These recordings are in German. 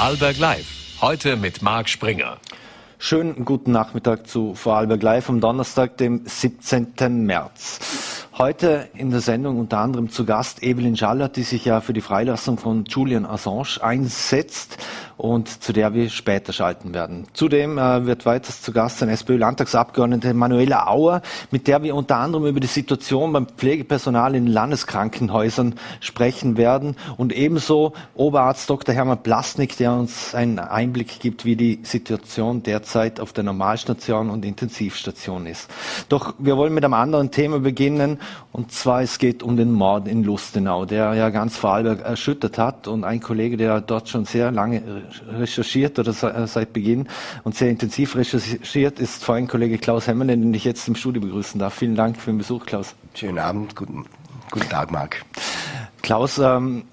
Vorarlberg Live. Heute mit Marc Springer. Schönen guten Nachmittag zu Vorarlberg Live am Donnerstag, dem 17. März. Heute in der Sendung unter anderem zu Gast Evelyn Schallert, die sich ja für die Freilassung von Julian Assange einsetzt und zu der wir später schalten werden. Zudem äh, wird weiters zu Gast sein SPÖ-Landtagsabgeordnete Manuela Auer, mit der wir unter anderem über die Situation beim Pflegepersonal in Landeskrankenhäusern sprechen werden und ebenso Oberarzt Dr. Hermann Plasnik, der uns einen Einblick gibt, wie die Situation derzeit auf der Normalstation und Intensivstation ist. Doch wir wollen mit einem anderen Thema beginnen und zwar es geht um den Mord in Lustenau, der ja ganz Vorarlberg erschüttert hat und ein Kollege, der dort schon sehr lange recherchiert oder äh, seit Beginn und sehr intensiv recherchiert ist vor allem Kollege Klaus Hemmerle, den ich jetzt im Studio begrüßen darf. Vielen Dank für den Besuch, Klaus. Schönen Abend, guten, guten Tag, Marc. Klaus, ähm,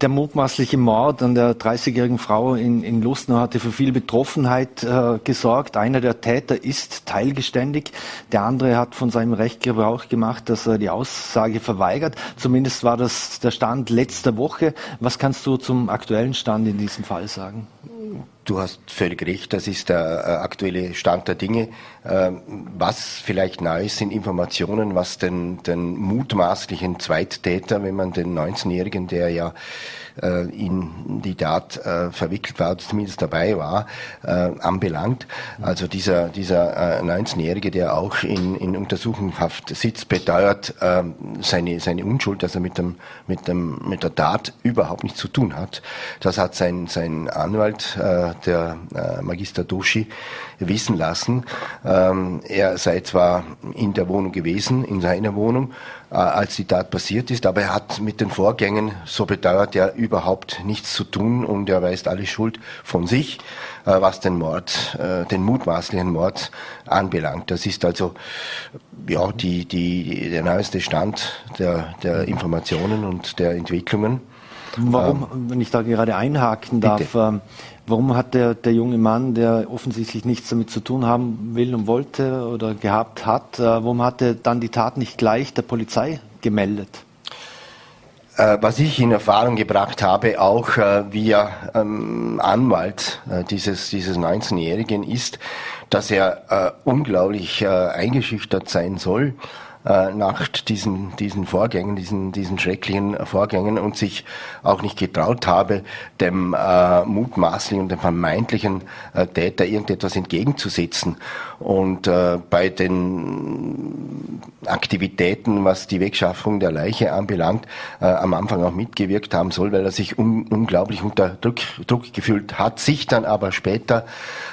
der mutmaßliche Mord an der 30-jährigen Frau in, in Lustnau hatte für viel Betroffenheit äh, gesorgt. Einer der Täter ist teilgeständig. Der andere hat von seinem Recht Gebrauch gemacht, dass er die Aussage verweigert. Zumindest war das der Stand letzter Woche. Was kannst du zum aktuellen Stand in diesem Fall sagen? Du hast völlig recht, das ist der äh, aktuelle Stand der Dinge. Ähm, was vielleicht neu ist, sind Informationen, was den, den mutmaßlichen Zweittäter, wenn man den 19-Jährigen, der ja äh, in die Tat äh, verwickelt war, zumindest dabei war, äh, anbelangt. Also dieser, dieser äh, 19-Jährige, der auch in, in Untersuchungshaft sitzt, beteuert seine, seine Unschuld, dass er mit, dem, mit, dem, mit der Tat überhaupt nichts zu tun hat. Das hat sein, sein Anwalt, der Magister Doshi, wissen lassen. Ähm, er sei zwar in der Wohnung gewesen, in seiner Wohnung, äh, als die Tat passiert ist, aber er hat mit den Vorgängen, so bedauert er, überhaupt nichts zu tun und er weist alle Schuld von sich, äh, was den Mord, äh, den mutmaßlichen Mord anbelangt. Das ist also ja die, die, der neueste Stand der, der Informationen und der Entwicklungen. Warum, ähm, wenn ich da gerade einhaken darf, ähm, warum hat der, der junge Mann, der offensichtlich nichts damit zu tun haben will und wollte oder gehabt hat, äh, warum hat er dann die Tat nicht gleich der Polizei gemeldet? Äh, was ich in Erfahrung gebracht habe, auch äh, via ähm, Anwalt äh, dieses, dieses 19-Jährigen, ist, dass er äh, unglaublich äh, eingeschüchtert sein soll äh, nach diesen, diesen Vorgängen, diesen, diesen schrecklichen Vorgängen und sich auch nicht getraut habe, dem äh, mutmaßlichen und dem vermeintlichen äh, Täter irgendetwas entgegenzusetzen. Und äh, bei den Aktivitäten, was die Wegschaffung der Leiche anbelangt, äh, am Anfang auch mitgewirkt haben soll, weil er sich un unglaublich unter Druck, Druck gefühlt hat, sich dann aber später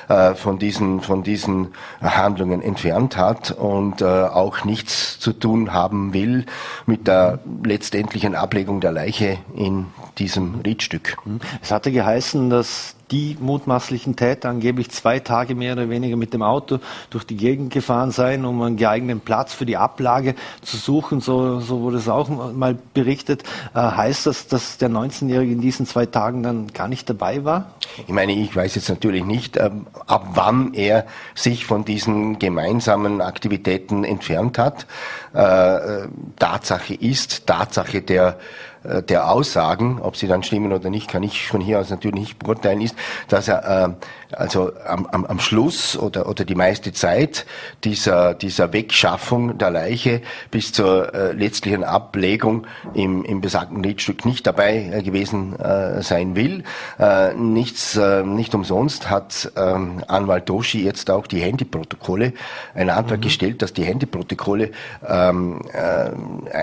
äh, von diesen von diesen Handlungen entfernt hat und äh, auch nichts zu tun haben will mit der letztendlichen Ablegung der Leiche in diesem Riedstück. Es hatte geheißen, dass die mutmaßlichen Täter angeblich zwei Tage mehr oder weniger mit dem Auto durch die Gegend gefahren seien, um einen geeigneten Platz für die Ablage zu suchen. So, so wurde es auch mal berichtet. Äh, heißt das, dass der 19-Jährige in diesen zwei Tagen dann gar nicht dabei war? Ich meine, ich weiß jetzt natürlich nicht, ähm, ab wann er sich von diesen gemeinsamen Aktivitäten entfernt hat. Äh, äh Tatsache ist, Tatsache der der Aussagen, ob sie dann stimmen oder nicht, kann ich von hier aus natürlich nicht beurteilen, ist, dass er äh, also am, am, am Schluss oder, oder die meiste Zeit dieser, dieser Wegschaffung der Leiche bis zur äh, letztlichen Ablegung im, im besagten Liedstück nicht dabei äh, gewesen äh, sein will. Äh, nichts, äh, nicht umsonst hat äh, Anwalt Doshi jetzt auch die Handyprotokolle, einen Antrag mhm. gestellt, dass die Handyprotokolle ähm, äh,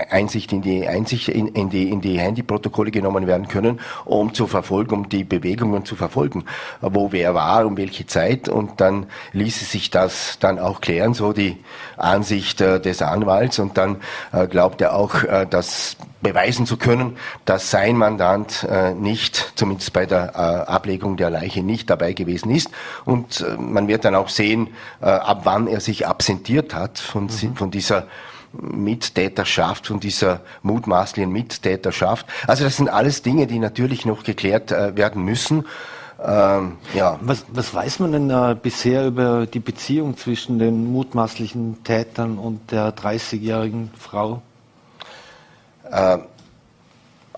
Einsicht in die Einsicht in, in die in die Handyprotokolle genommen werden können, um zu verfolgen, um die Bewegungen zu verfolgen, wo wer war war, um welche Zeit und dann ließe sich das dann auch klären, so die Ansicht äh, des Anwalts und dann äh, glaubt er auch, äh, das beweisen zu können, dass sein Mandant äh, nicht, zumindest bei der äh, Ablegung der Leiche nicht dabei gewesen ist und äh, man wird dann auch sehen, ab wann er sich absentiert hat von, mhm. von dieser Mittäterschaft, von dieser mutmaßlichen Mittäterschaft. Also das sind alles Dinge, die natürlich noch geklärt werden müssen. Ähm, ja. Was, was weiß man denn äh, bisher über die Beziehung zwischen den mutmaßlichen Tätern und der 30-jährigen Frau? Äh,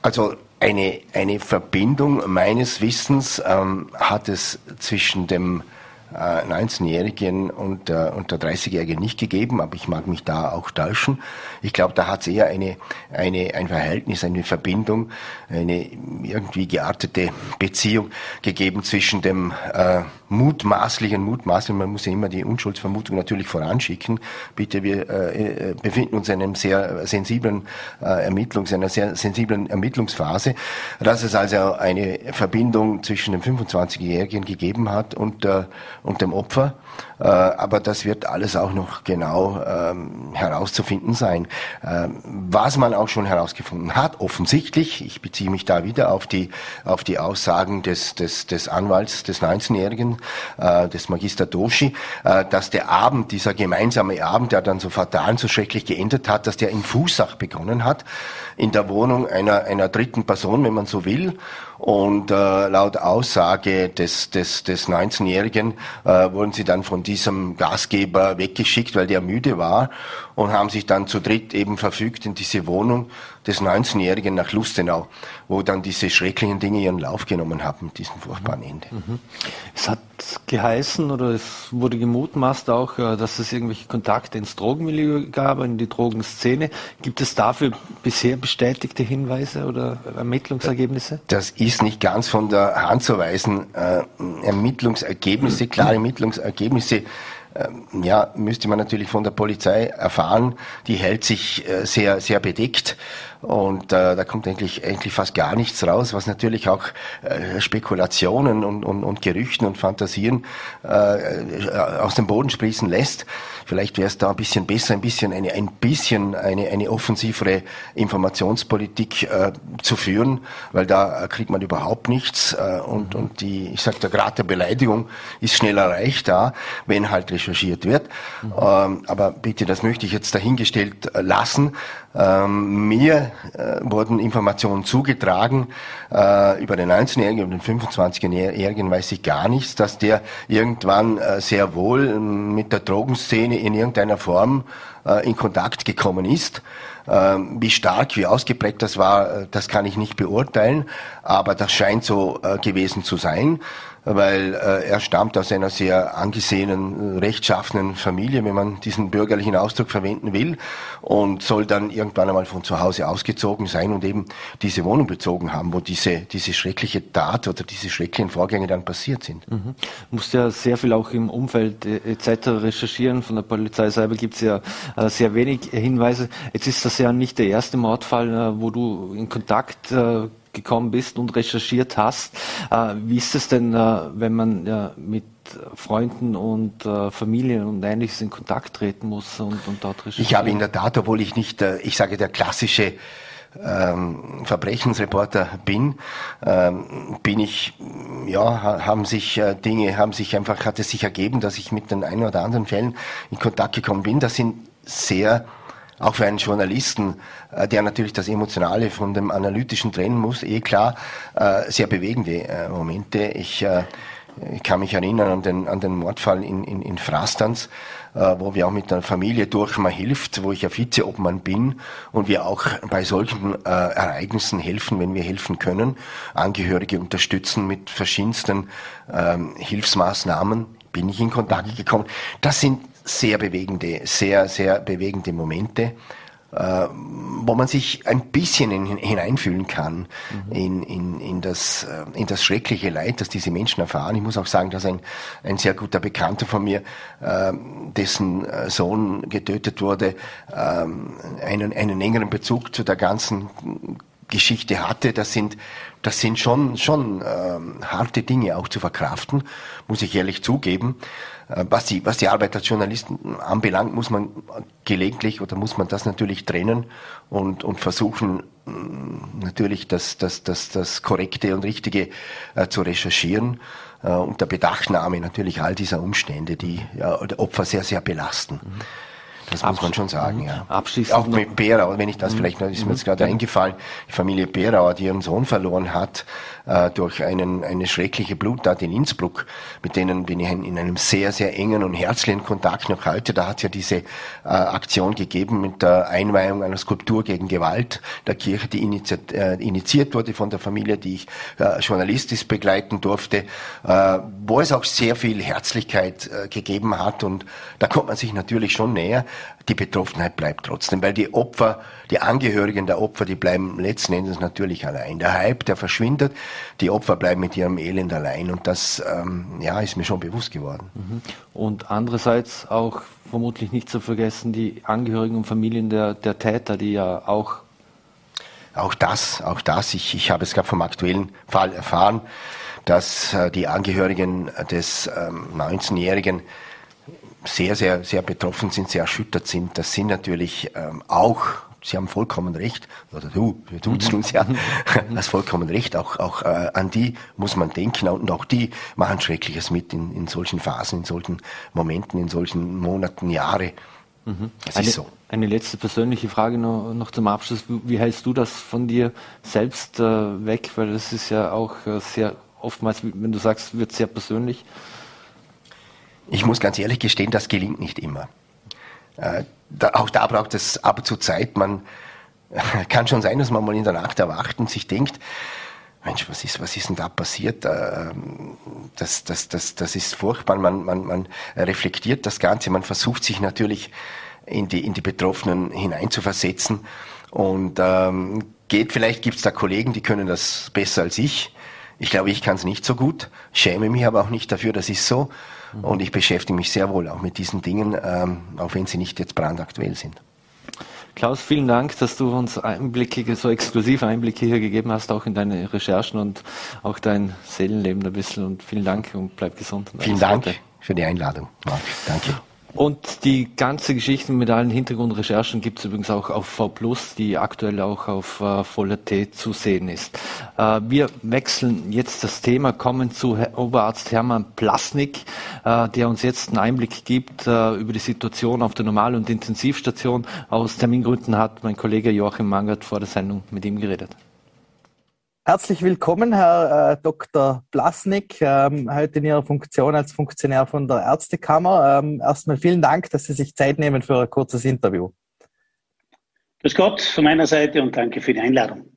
also eine, eine Verbindung meines Wissens ähm, hat es zwischen dem 19-Jährigen äh, und, äh, und der 30-Jährigen nicht gegeben, aber ich mag mich da auch täuschen. Ich glaube, da hat es eher eine, eine, ein Verhältnis, eine Verbindung, eine irgendwie geartete Beziehung gegeben zwischen dem äh, mutmaßlichen, mutmaßlichen, man muss ja immer die Unschuldsvermutung natürlich voranschicken. Bitte, wir äh, äh befinden uns in einem sehr sensiblen äh, Ermittlungs, einer sehr sensiblen Ermittlungsphase, dass es also eine Verbindung zwischen dem 25-Jährigen gegeben hat und, äh, und dem Opfer. Äh, aber das wird alles auch noch genau ähm, herauszufinden sein. Ähm, was man auch schon herausgefunden hat, offensichtlich, ich beziehe mich da wieder auf die, auf die Aussagen des, des, des Anwalts des 19-Jährigen, äh, des Magister Doshi, äh, dass der Abend, dieser gemeinsame Abend, der dann so fatal und so schrecklich geendet hat, dass der in Fußach begonnen hat, in der Wohnung einer, einer dritten Person, wenn man so will. Und äh, laut Aussage des, des, des 19-Jährigen äh, wurden sie dann von diesem Gastgeber weggeschickt, weil der müde war und haben sich dann zu dritt eben verfügt in diese Wohnung des 19-Jährigen nach Lustenau, wo dann diese schrecklichen Dinge ihren Lauf genommen haben mit diesem furchtbaren Ende. Mhm. Es hat geheißen oder es wurde gemutmaßt auch, äh, dass es irgendwelche Kontakte ins Drogenmilieu gab, in die Drogenszene. Gibt es dafür bisher bestätigte Hinweise oder Ermittlungsergebnisse? Das ist nicht ganz von der Hand zu weisen. Äh, Ermittlungsergebnisse, klare Ermittlungsergebnisse ähm, ja, müsste man natürlich von der Polizei erfahren. Die hält sich äh, sehr, sehr bedeckt und äh, da kommt eigentlich, eigentlich fast gar nichts raus, was natürlich auch äh, Spekulationen und, und, und Gerüchten und Fantasien äh, aus dem Boden sprießen lässt. Vielleicht wäre es da ein bisschen besser, ein bisschen eine, ein bisschen eine, eine offensivere Informationspolitik äh, zu führen, weil da kriegt man überhaupt nichts äh, und, und die, ich sag, der Grad der Beleidigung ist schnell erreicht da, wenn halt recherchiert wird. Mhm. Ähm, aber bitte, das möchte ich jetzt dahingestellt lassen. Ähm, mir äh, wurden Informationen zugetragen äh, über den 19-Jährigen, über den 25-Jährigen weiß ich gar nichts, dass der irgendwann äh, sehr wohl ähm, mit der Drogenszene in irgendeiner Form in Kontakt gekommen ist. Ähm, wie stark, wie ausgeprägt das war, äh, das kann ich nicht beurteilen, aber das scheint so äh, gewesen zu sein weil äh, er stammt aus einer sehr angesehenen, rechtschaffenen Familie, wenn man diesen bürgerlichen Ausdruck verwenden will, und soll dann irgendwann einmal von zu Hause ausgezogen sein und eben diese Wohnung bezogen haben, wo diese, diese schreckliche Tat oder diese schrecklichen Vorgänge dann passiert sind. Mhm. Musst ja sehr viel auch im Umfeld äh, etc. recherchieren. Von der Polizei selber gibt es ja äh, sehr wenig Hinweise. Jetzt ist das ja nicht der erste Mordfall, äh, wo du in Kontakt äh, gekommen bist und recherchiert hast. Äh, wie ist es denn, wenn man mit Freunden und Familien und Ähnliches in Kontakt treten muss und, und dort recherchieren? Ich habe in der Tat, obwohl ich nicht, ich sage, der klassische ähm, Verbrechensreporter bin, ähm, bin ich, ja, haben sich Dinge, haben sich einfach, hat es sich ergeben, dass ich mit den einen oder anderen Fällen in Kontakt gekommen bin. Das sind sehr auch für einen Journalisten, äh, der natürlich das Emotionale von dem Analytischen trennen muss, eh klar, äh, sehr bewegende äh, Momente. Ich, ich kann mich erinnern an den, an den Mordfall in, in, in Frastanz, wo wir auch mit der Familie durch mal hilft, wo ich ja Vizeobmann bin und wir auch bei solchen äh, Ereignissen helfen, wenn wir helfen können, Angehörige unterstützen mit verschiedensten ähm, Hilfsmaßnahmen, bin ich in Kontakt gekommen. Das sind sehr bewegende, sehr, sehr bewegende Momente, äh, wo man sich ein bisschen in, hineinfühlen kann mhm. in, in, in, das, äh, in das schreckliche Leid, das diese Menschen erfahren. Ich muss auch sagen, dass ein, ein sehr guter Bekannter von mir, äh, dessen Sohn getötet wurde, äh, einen, einen engeren Bezug zu der ganzen Geschichte hatte. Das sind, das sind schon, schon ähm, harte Dinge auch zu verkraften, muss ich ehrlich zugeben. Äh, was die, was die Arbeit als Journalisten anbelangt, muss man gelegentlich oder muss man das natürlich trennen und, und versuchen, mm, natürlich das, das, das, das Korrekte und Richtige äh, zu recherchieren, äh, unter Bedachtnahme natürlich all dieser Umstände, die ja, Opfer sehr, sehr belasten. Das muss man schon sagen, mhm. ja. Abschließend Auch mit Berauer, wenn ich das mhm. vielleicht, noch, ist mir jetzt gerade eingefallen, die Familie Berauer, die ihren Sohn verloren hat, äh, durch einen, eine schreckliche Bluttat in Innsbruck, mit denen bin ich in einem sehr, sehr engen und herzlichen Kontakt noch heute. Da hat es ja diese äh, Aktion gegeben mit der Einweihung einer Skulptur gegen Gewalt der Kirche, die initiiert, äh, initiiert wurde von der Familie, die ich äh, journalistisch begleiten durfte, äh, wo es auch sehr viel Herzlichkeit äh, gegeben hat und da kommt man sich natürlich schon näher. Die Betroffenheit bleibt trotzdem, weil die Opfer, die Angehörigen der Opfer, die bleiben letzten Endes natürlich allein. Der Hype, der verschwindet, die Opfer bleiben mit ihrem Elend allein und das ähm, ja, ist mir schon bewusst geworden. Mhm. Und andererseits auch vermutlich nicht zu vergessen die Angehörigen und Familien der, der Täter, die ja auch auch das, auch das. Ich, ich habe es gerade vom aktuellen Fall erfahren, dass äh, die Angehörigen des ähm, 19-Jährigen sehr, sehr, sehr betroffen sind, sehr erschüttert sind. Das sind natürlich ähm, auch, Sie haben vollkommen recht, oder du, wir duzen uns ja, hast vollkommen recht, auch, auch äh, an die muss man denken und auch die machen Schreckliches mit in, in solchen Phasen, in solchen Momenten, in solchen Monaten, Jahre. Mhm. Das eine, ist so. Eine letzte persönliche Frage noch, noch zum Abschluss. Wie hältst du das von dir selbst äh, weg? Weil das ist ja auch äh, sehr oftmals, wenn du sagst, wird sehr persönlich. Ich muss ganz ehrlich gestehen, das gelingt nicht immer. Äh, da, auch da braucht es ab und zu Zeit. Man kann schon sein, dass man mal in der Nacht erwacht und sich denkt, Mensch, was ist, was ist denn da passiert? Äh, das, das, das, das ist furchtbar. Man, man, man reflektiert das Ganze. Man versucht sich natürlich in die, in die Betroffenen hineinzuversetzen und ähm, geht, vielleicht gibt es da Kollegen, die können das besser als ich. Ich glaube, ich kann es nicht so gut, schäme mich aber auch nicht dafür, das ist so. Und ich beschäftige mich sehr wohl auch mit diesen Dingen, ähm, auch wenn sie nicht jetzt brandaktuell sind. Klaus, vielen Dank, dass du uns Einblicke, so exklusive Einblicke hier gegeben hast, auch in deine Recherchen und auch dein Seelenleben ein bisschen. Und vielen Dank und bleib gesund. Vielen Dank für die Einladung, Marc. Danke. Und die ganze Geschichte mit allen Hintergrundrecherchen gibt es übrigens auch auf V die aktuell auch auf äh, Voller T zu sehen ist. Äh, wir wechseln jetzt das Thema, kommen zu Herr Oberarzt Hermann Plasnik, äh, der uns jetzt einen Einblick gibt äh, über die Situation auf der Normal- und Intensivstation. Aus Termingründen hat mein Kollege Joachim Mangert vor der Sendung mit ihm geredet. Herzlich willkommen, Herr äh, Dr. Blasnik, ähm, heute in Ihrer Funktion als Funktionär von der Ärztekammer. Ähm, erstmal vielen Dank, dass Sie sich Zeit nehmen für ein kurzes Interview. Grüß Gott von meiner Seite und danke für die Einladung.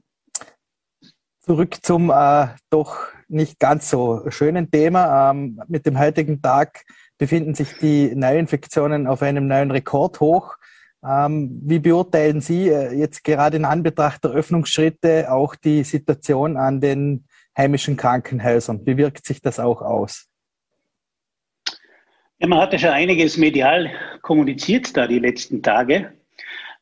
Zurück zum äh, doch nicht ganz so schönen Thema. Ähm, mit dem heutigen Tag befinden sich die Neuinfektionen auf einem neuen Rekordhoch. Ähm, wie beurteilen Sie äh, jetzt gerade in Anbetracht der Öffnungsschritte auch die Situation an den heimischen Krankenhäusern? Wie wirkt sich das auch aus? Ja, man hat ja schon einiges medial kommuniziert da die letzten Tage.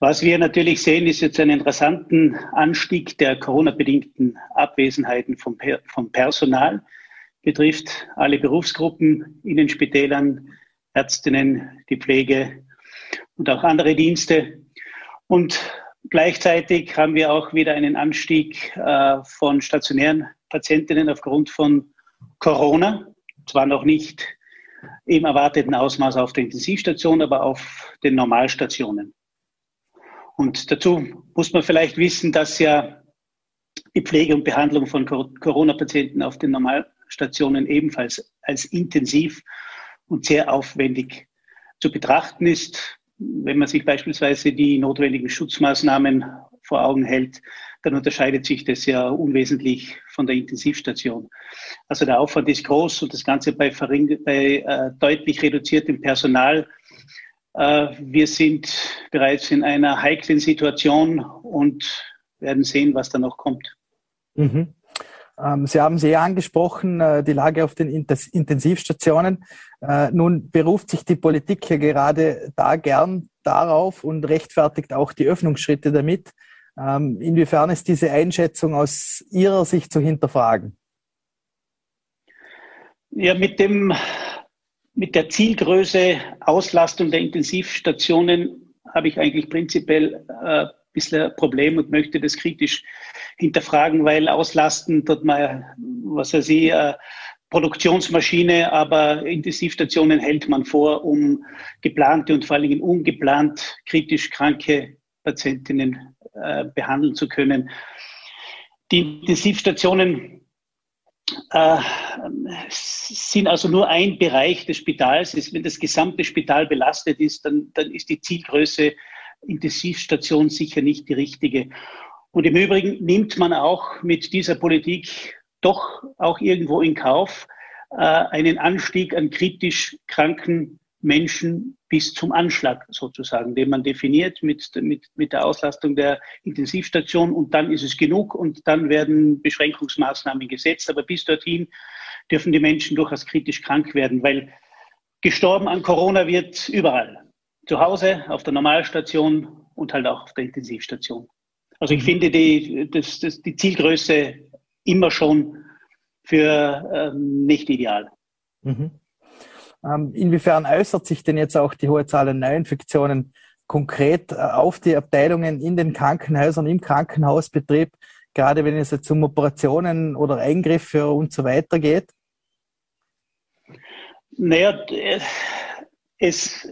Was wir natürlich sehen, ist jetzt einen interessanten Anstieg der Corona-bedingten Abwesenheiten vom, vom Personal. Betrifft alle Berufsgruppen in den Spitälern, Ärztinnen, die Pflege, und auch andere Dienste. Und gleichzeitig haben wir auch wieder einen Anstieg äh, von stationären Patientinnen aufgrund von Corona. Zwar noch nicht im erwarteten Ausmaß auf der Intensivstation, aber auf den Normalstationen. Und dazu muss man vielleicht wissen, dass ja die Pflege und Behandlung von Corona-Patienten auf den Normalstationen ebenfalls als intensiv und sehr aufwendig zu betrachten ist wenn man sich beispielsweise die notwendigen Schutzmaßnahmen vor Augen hält, dann unterscheidet sich das ja unwesentlich von der Intensivstation. Also der Aufwand ist groß und das Ganze bei, bei äh, deutlich reduziertem Personal. Äh, wir sind bereits in einer heiklen Situation und werden sehen, was da noch kommt. Mhm. Ähm, Sie haben sehr angesprochen, äh, die Lage auf den Intensivstationen. Äh, nun beruft sich die Politik ja gerade da gern darauf und rechtfertigt auch die Öffnungsschritte damit. Ähm, inwiefern ist diese Einschätzung aus Ihrer Sicht zu hinterfragen? Ja, mit dem, mit der Zielgröße Auslastung der Intensivstationen habe ich eigentlich prinzipiell äh, bisschen Problem und möchte das kritisch hinterfragen, weil auslasten tut man, was weiß ich, ein Produktionsmaschine, aber Intensivstationen hält man vor, um geplante und vor allen Dingen ungeplant kritisch kranke Patientinnen äh, behandeln zu können. Die Intensivstationen äh, sind also nur ein Bereich des Spitals. Wenn das gesamte Spital belastet ist, dann, dann ist die Zielgröße Intensivstation sicher nicht die richtige. Und im Übrigen nimmt man auch mit dieser Politik doch auch irgendwo in Kauf äh, einen Anstieg an kritisch kranken Menschen bis zum Anschlag sozusagen, den man definiert mit, mit, mit der Auslastung der Intensivstation und dann ist es genug und dann werden Beschränkungsmaßnahmen gesetzt. Aber bis dorthin dürfen die Menschen durchaus kritisch krank werden, weil gestorben an Corona wird überall. Zu Hause, auf der Normalstation und halt auch auf der Intensivstation. Also ich mhm. finde die, das, das, die Zielgröße immer schon für ähm, nicht ideal. Mhm. Ähm, inwiefern äußert sich denn jetzt auch die hohe Zahl an Neuinfektionen konkret äh, auf die Abteilungen in den Krankenhäusern, im Krankenhausbetrieb, gerade wenn es jetzt um Operationen oder Eingriffe und so weiter geht? Naja, es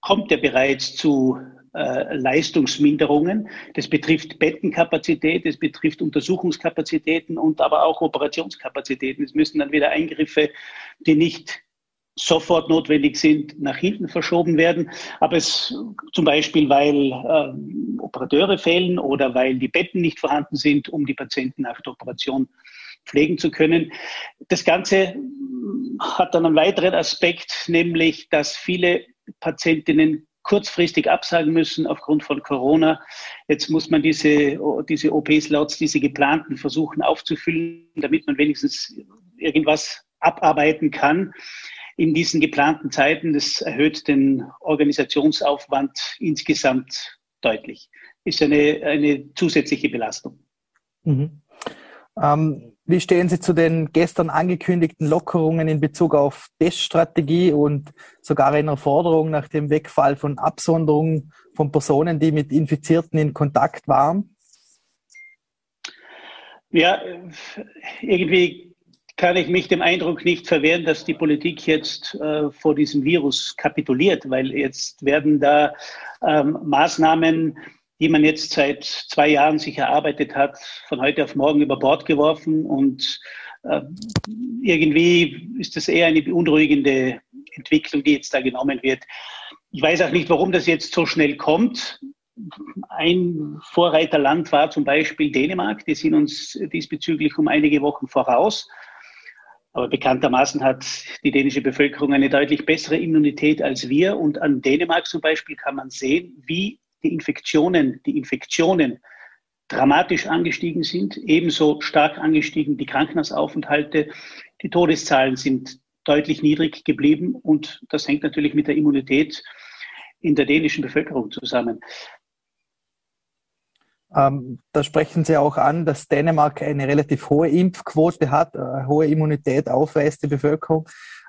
kommt ja bereits zu äh, Leistungsminderungen. Das betrifft Bettenkapazität, es betrifft Untersuchungskapazitäten und aber auch Operationskapazitäten. Es müssen dann wieder Eingriffe, die nicht sofort notwendig sind, nach hinten verschoben werden. Aber es zum Beispiel, weil äh, Operateure fehlen oder weil die Betten nicht vorhanden sind, um die Patienten nach der Operation pflegen zu können. Das Ganze hat dann einen weiteren Aspekt, nämlich, dass viele Patientinnen kurzfristig absagen müssen aufgrund von Corona. Jetzt muss man diese, diese OP-Slots, diese geplanten versuchen aufzufüllen, damit man wenigstens irgendwas abarbeiten kann in diesen geplanten Zeiten. Das erhöht den Organisationsaufwand insgesamt deutlich. Ist eine, eine zusätzliche Belastung. Mhm. Ähm, wie stehen Sie zu den gestern angekündigten Lockerungen in Bezug auf Teststrategie und sogar einer Forderung nach dem Wegfall von Absonderungen von Personen, die mit Infizierten in Kontakt waren? Ja, irgendwie kann ich mich dem Eindruck nicht verwehren, dass die Politik jetzt äh, vor diesem Virus kapituliert, weil jetzt werden da ähm, Maßnahmen die man jetzt seit zwei Jahren sich erarbeitet hat, von heute auf morgen über Bord geworfen. Und äh, irgendwie ist das eher eine beunruhigende Entwicklung, die jetzt da genommen wird. Ich weiß auch nicht, warum das jetzt so schnell kommt. Ein Vorreiterland war zum Beispiel Dänemark. Die sind uns diesbezüglich um einige Wochen voraus. Aber bekanntermaßen hat die dänische Bevölkerung eine deutlich bessere Immunität als wir. Und an Dänemark zum Beispiel kann man sehen, wie die Infektionen, die Infektionen dramatisch angestiegen sind, ebenso stark angestiegen die Krankenhausaufenthalte. Die Todeszahlen sind deutlich niedrig geblieben und das hängt natürlich mit der Immunität in der dänischen Bevölkerung zusammen. Ähm, da sprechen Sie auch an, dass Dänemark eine relativ hohe Impfquote hat, äh, hohe Immunität aufweist, die Bevölkerung.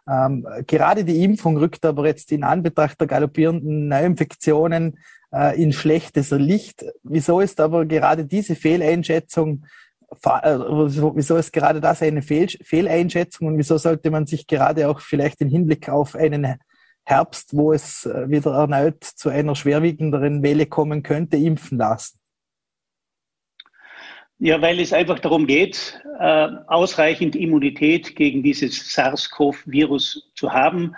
Ähm, gerade die Impfung rückt aber jetzt in Anbetracht der galoppierenden Neuinfektionen äh, in schlechtes Licht. Wieso ist aber gerade diese Fehleinschätzung, äh, wieso ist gerade das eine Fehl, Fehleinschätzung und wieso sollte man sich gerade auch vielleicht im Hinblick auf einen Herbst, wo es äh, wieder erneut zu einer schwerwiegenderen Welle kommen könnte, impfen lassen? Ja, weil es einfach darum geht, äh, ausreichend Immunität gegen dieses SARS-CoV-Virus zu haben.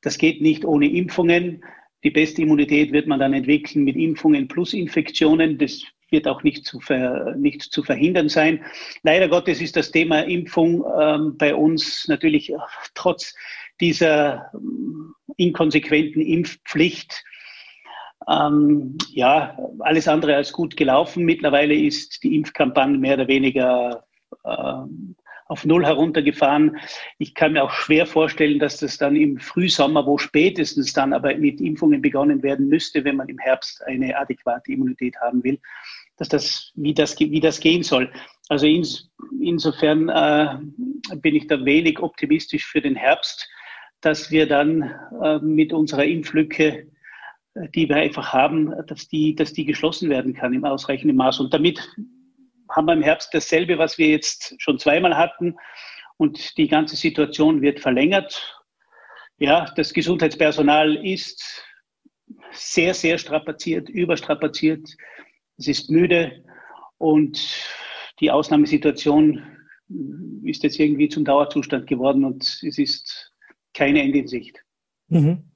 Das geht nicht ohne Impfungen. Die beste Immunität wird man dann entwickeln mit Impfungen plus Infektionen. Das wird auch nicht zu, ver, nicht zu verhindern sein. Leider Gottes ist das Thema Impfung ähm, bei uns natürlich trotz dieser ähm, inkonsequenten Impfpflicht ähm, ja, alles andere als gut gelaufen. Mittlerweile ist die Impfkampagne mehr oder weniger ähm, auf Null heruntergefahren. Ich kann mir auch schwer vorstellen, dass das dann im Frühsommer, wo spätestens dann aber mit Impfungen begonnen werden müsste, wenn man im Herbst eine adäquate Immunität haben will, dass das, wie das, wie das gehen soll. Also ins, insofern äh, bin ich da wenig optimistisch für den Herbst, dass wir dann äh, mit unserer Impflücke äh, die wir einfach haben, dass die, dass die geschlossen werden kann im ausreichenden Maß. Und damit haben wir im Herbst dasselbe, was wir jetzt schon zweimal hatten. und die ganze Situation wird verlängert. Ja, das Gesundheitspersonal ist sehr, sehr strapaziert, überstrapaziert. Es ist müde und die Ausnahmesituation ist jetzt irgendwie zum Dauerzustand geworden und es ist keine Ende in Sicht. Mhm.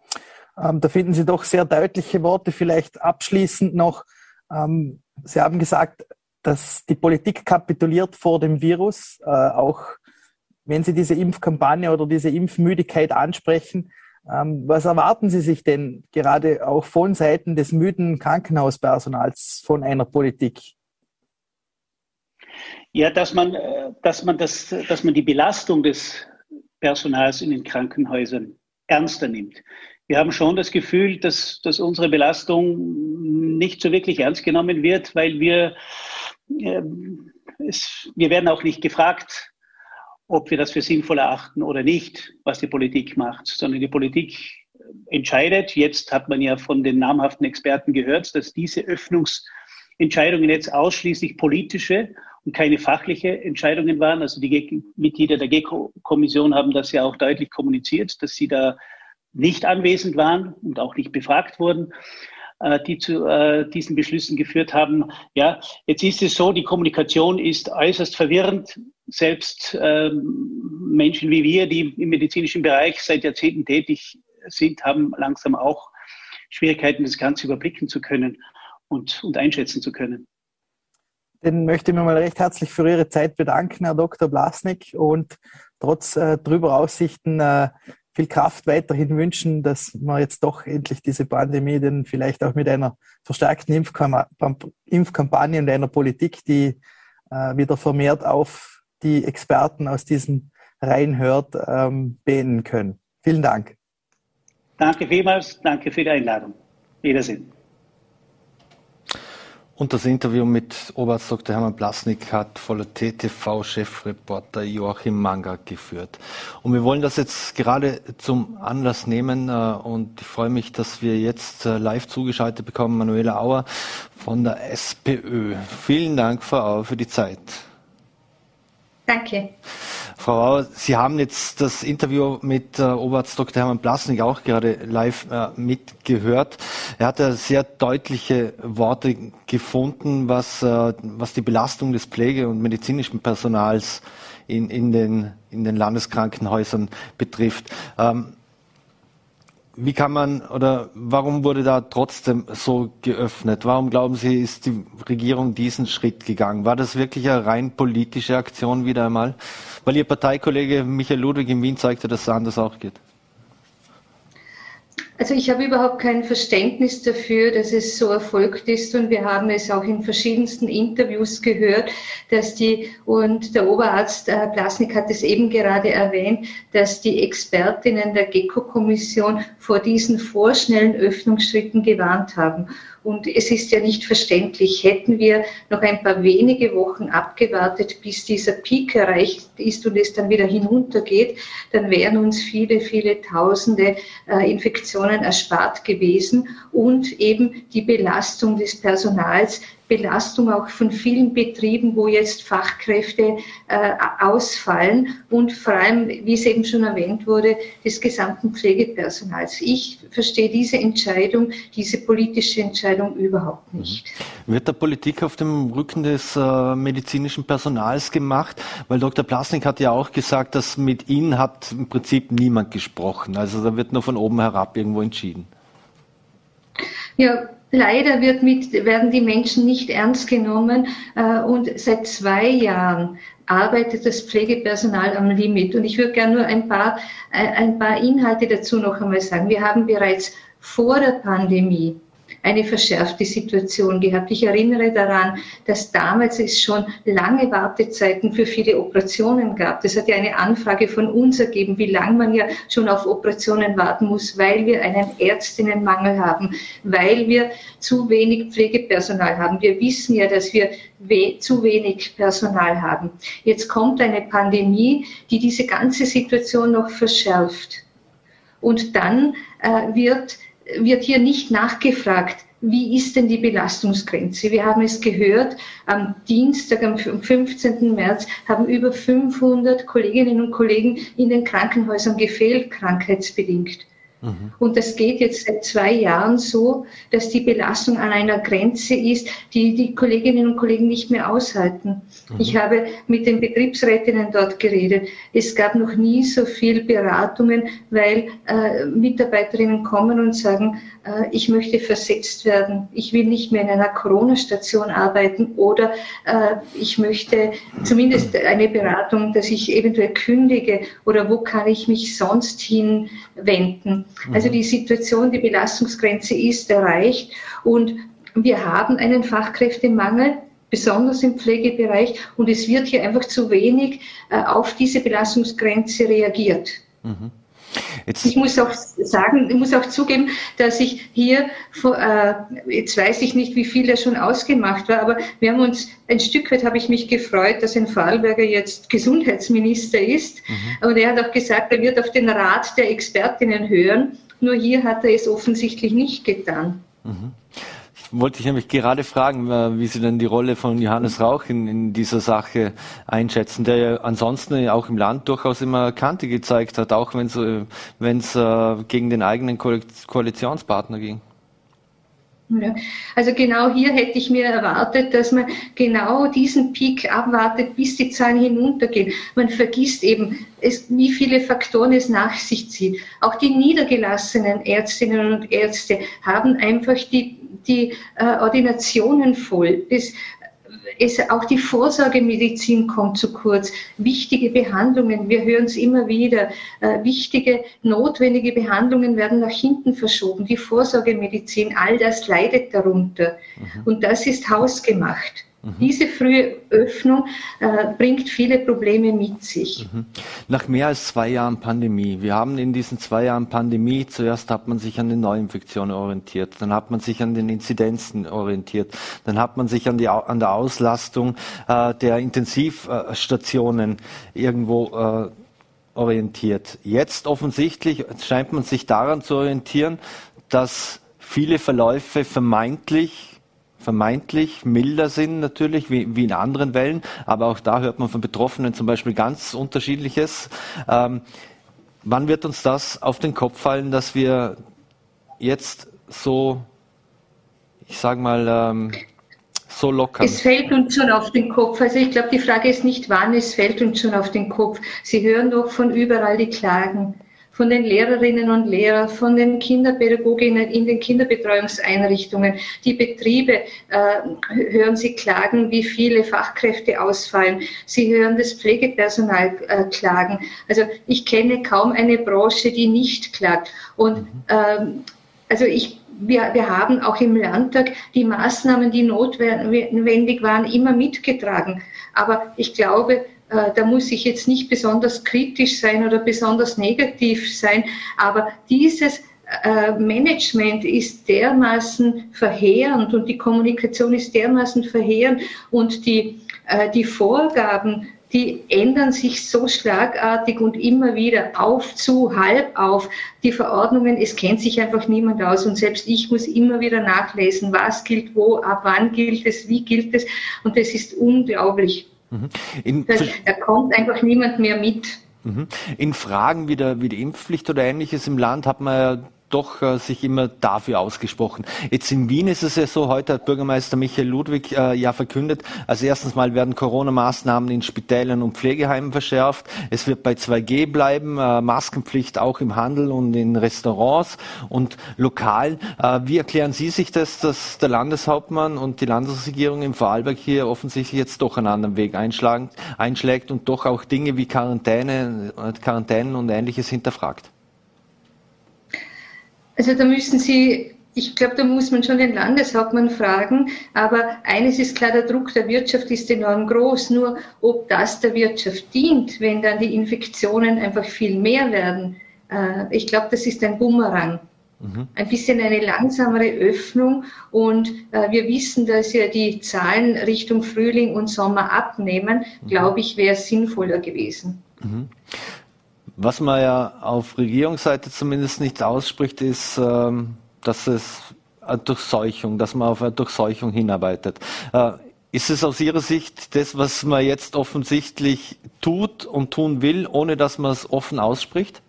Ähm, da finden Sie doch sehr deutliche Worte. Vielleicht abschließend noch. Ähm, Sie haben gesagt, dass die Politik kapituliert vor dem Virus, äh, auch wenn Sie diese Impfkampagne oder diese Impfmüdigkeit ansprechen. Ähm, was erwarten Sie sich denn gerade auch von Seiten des müden Krankenhauspersonals von einer Politik? Ja, dass man, äh, dass man, das, dass man die Belastung des Personals in den Krankenhäusern ernster nimmt. Wir haben schon das Gefühl, dass, dass unsere Belastung nicht so wirklich ernst genommen wird, weil wir, es, wir werden auch nicht gefragt, ob wir das für sinnvoll erachten oder nicht, was die Politik macht, sondern die Politik entscheidet. Jetzt hat man ja von den namhaften Experten gehört, dass diese Öffnungsentscheidungen jetzt ausschließlich politische und keine fachliche Entscheidungen waren. Also die Mitglieder der GECO-Kommission haben das ja auch deutlich kommuniziert, dass sie da nicht anwesend waren und auch nicht befragt wurden, die zu äh, diesen Beschlüssen geführt haben. Ja, jetzt ist es so, die Kommunikation ist äußerst verwirrend. Selbst ähm, Menschen wie wir, die im medizinischen Bereich seit Jahrzehnten tätig sind, haben langsam auch Schwierigkeiten, das Ganze überblicken zu können und, und einschätzen zu können. Den möchte ich mir mal recht herzlich für Ihre Zeit bedanken, Herr Dr. Blasnik, und trotz äh, trüber Aussichten äh, viel Kraft weiterhin wünschen, dass wir jetzt doch endlich diese Pandemie dann vielleicht auch mit einer verstärkten Impfkampagne und einer Politik, die äh, wieder vermehrt auf die Experten aus diesen Reihen hört, ähm, beenden können. Vielen Dank. Danke vielmals, danke für die Einladung. Wiedersehen. Und das Interview mit Oberarzt Dr. Hermann Blasnik hat voller TTV-Chefreporter Joachim Manga geführt. Und wir wollen das jetzt gerade zum Anlass nehmen äh, und ich freue mich, dass wir jetzt äh, live zugeschaltet bekommen, Manuela Auer von der SPÖ. Vielen Dank, Frau Auer, für die Zeit. Danke. Frau Auer, Sie haben jetzt das Interview mit äh, Oberarzt Dr. Hermann Blasnik auch gerade live äh, mitgehört. Er hat ja sehr deutliche Worte gefunden, was, äh, was die Belastung des Pflege- und medizinischen Personals in, in, den, in den Landeskrankenhäusern betrifft. Ähm, wie kann man oder warum wurde da trotzdem so geöffnet? Warum glauben Sie, ist die Regierung diesen Schritt gegangen? War das wirklich eine rein politische Aktion wieder einmal? Weil Ihr Parteikollege Michael Ludwig in Wien zeigte, dass es anders auch geht. Also ich habe überhaupt kein Verständnis dafür, dass es so erfolgt ist und wir haben es auch in verschiedensten Interviews gehört, dass die und der Oberarzt Herr Plasnik hat es eben gerade erwähnt, dass die Expertinnen der GECO-Kommission vor diesen vorschnellen Öffnungsschritten gewarnt haben. Und es ist ja nicht verständlich, hätten wir noch ein paar wenige Wochen abgewartet, bis dieser Peak erreicht ist und es dann wieder hinuntergeht, dann wären uns viele, viele tausende äh, Infektionen erspart gewesen und eben die Belastung des Personals Belastung auch von vielen Betrieben, wo jetzt Fachkräfte äh, ausfallen und vor allem, wie es eben schon erwähnt wurde, des gesamten Pflegepersonals. Ich verstehe diese Entscheidung, diese politische Entscheidung überhaupt nicht. Mhm. Wird da Politik auf dem Rücken des äh, medizinischen Personals gemacht? Weil Dr. Plasnik hat ja auch gesagt, dass mit Ihnen hat im Prinzip niemand gesprochen. Also da wird nur von oben herab irgendwo entschieden. Ja, Leider wird mit, werden die Menschen nicht ernst genommen äh, und seit zwei Jahren arbeitet das Pflegepersonal am Limit. Und ich würde gerne nur ein paar, äh, ein paar Inhalte dazu noch einmal sagen. Wir haben bereits vor der Pandemie eine verschärfte Situation gehabt. Ich erinnere daran, dass damals es schon lange Wartezeiten für viele Operationen gab. Das hat ja eine Anfrage von uns ergeben, wie lange man ja schon auf Operationen warten muss, weil wir einen Ärztinnenmangel haben, weil wir zu wenig Pflegepersonal haben. Wir wissen ja, dass wir we zu wenig Personal haben. Jetzt kommt eine Pandemie, die diese ganze Situation noch verschärft. Und dann äh, wird wird hier nicht nachgefragt, wie ist denn die Belastungsgrenze? Wir haben es gehört, am Dienstag, am 15. März haben über 500 Kolleginnen und Kollegen in den Krankenhäusern gefehlt, krankheitsbedingt. Mhm. Und das geht jetzt seit zwei Jahren so, dass die Belastung an einer Grenze ist, die die Kolleginnen und Kollegen nicht mehr aushalten. Mhm. Ich habe mit den Betriebsrätinnen dort geredet. Es gab noch nie so viel Beratungen, weil äh, Mitarbeiterinnen kommen und sagen, äh, ich möchte versetzt werden, ich will nicht mehr in einer Corona-Station arbeiten oder äh, ich möchte zumindest eine Beratung, dass ich eventuell kündige oder wo kann ich mich sonst hinwenden. Also mhm. die Situation, die Belastungsgrenze ist erreicht und wir haben einen Fachkräftemangel besonders im Pflegebereich und es wird hier einfach zu wenig äh, auf diese Belastungsgrenze reagiert. Mhm. Jetzt ich muss auch sagen, ich muss auch zugeben, dass ich hier, äh, jetzt weiß ich nicht, wie viel er schon ausgemacht war, aber wir haben uns, ein Stück weit habe ich mich gefreut, dass ein Vorarlberger jetzt Gesundheitsminister ist. Mhm. Und er hat auch gesagt, er wird auf den Rat der Expertinnen hören. Nur hier hat er es offensichtlich nicht getan. Mhm wollte ich nämlich gerade fragen, äh, wie Sie denn die Rolle von Johannes Rauch in, in dieser Sache einschätzen, der ja ansonsten auch im Land durchaus immer Kante gezeigt hat, auch wenn es es äh, gegen den eigenen Koalitionspartner ging. Also genau hier hätte ich mir erwartet, dass man genau diesen Peak abwartet, bis die Zahlen hinuntergehen. Man vergisst eben, es, wie viele Faktoren es nach sich zieht. Auch die niedergelassenen Ärztinnen und Ärzte haben einfach die die äh, Ordinationen voll. Das, es, auch die Vorsorgemedizin kommt zu kurz. Wichtige Behandlungen, wir hören es immer wieder, äh, wichtige, notwendige Behandlungen werden nach hinten verschoben. Die Vorsorgemedizin, all das leidet darunter. Mhm. Und das ist hausgemacht. Diese frühe Öffnung äh, bringt viele Probleme mit sich. Mhm. Nach mehr als zwei Jahren Pandemie, wir haben in diesen zwei Jahren Pandemie, zuerst hat man sich an den Neuinfektionen orientiert, dann hat man sich an den Inzidenzen orientiert, dann hat man sich an, die, an der Auslastung äh, der Intensivstationen irgendwo äh, orientiert. Jetzt offensichtlich scheint man sich daran zu orientieren, dass viele Verläufe vermeintlich vermeintlich milder sind natürlich wie, wie in anderen Wellen, aber auch da hört man von Betroffenen zum Beispiel ganz unterschiedliches. Ähm, wann wird uns das auf den Kopf fallen, dass wir jetzt so, ich sage mal, ähm, so locker? Es fällt uns schon auf den Kopf. Also ich glaube, die Frage ist nicht wann, es fällt uns schon auf den Kopf. Sie hören doch von überall die Klagen von den Lehrerinnen und Lehrern, von den Kinderpädagoginnen in den Kinderbetreuungseinrichtungen. Die Betriebe äh, hören Sie klagen, wie viele Fachkräfte ausfallen. Sie hören das Pflegepersonal äh, klagen. Also ich kenne kaum eine Branche, die nicht klagt. Und ähm, also ich wir, wir haben auch im Landtag die Maßnahmen, die notwendig waren, immer mitgetragen. Aber ich glaube, da muss ich jetzt nicht besonders kritisch sein oder besonders negativ sein, aber dieses äh, Management ist dermaßen verheerend und die Kommunikation ist dermaßen verheerend und die, äh, die Vorgaben, die ändern sich so schlagartig und immer wieder auf zu, halb auf. Die Verordnungen, es kennt sich einfach niemand aus und selbst ich muss immer wieder nachlesen, was gilt wo, ab wann gilt es, wie gilt es und das ist unglaublich. Mhm. In, da kommt einfach niemand mehr mit. Mhm. In Fragen wie, der, wie die Impfpflicht oder ähnliches im Land hat man ja doch äh, sich immer dafür ausgesprochen. Jetzt in Wien ist es ja so, heute hat Bürgermeister Michael Ludwig äh, ja verkündet, als erstens mal werden Corona-Maßnahmen in Spitälern und Pflegeheimen verschärft. Es wird bei 2G bleiben, äh, Maskenpflicht auch im Handel und in Restaurants und Lokalen. Äh, wie erklären Sie sich das, dass der Landeshauptmann und die Landesregierung im Vorarlberg hier offensichtlich jetzt doch einen anderen Weg einschlägt und doch auch Dinge wie Quarantäne, äh, Quarantänen und ähnliches hinterfragt? Also da müssen Sie, ich glaube, da muss man schon den Landeshauptmann fragen. Aber eines ist klar, der Druck der Wirtschaft ist enorm groß. Nur ob das der Wirtschaft dient, wenn dann die Infektionen einfach viel mehr werden, äh, ich glaube, das ist ein Bumerang. Mhm. Ein bisschen eine langsamere Öffnung und äh, wir wissen, dass ja die Zahlen Richtung Frühling und Sommer abnehmen, mhm. glaube ich, wäre sinnvoller gewesen. Mhm. Was man ja auf Regierungsseite zumindest nicht ausspricht, ist, ähm, dass es eine Durchseuchung, dass man auf eine Durchseuchung hinarbeitet. Äh, ist es aus Ihrer Sicht das, was man jetzt offensichtlich tut und tun will, ohne dass man es offen ausspricht?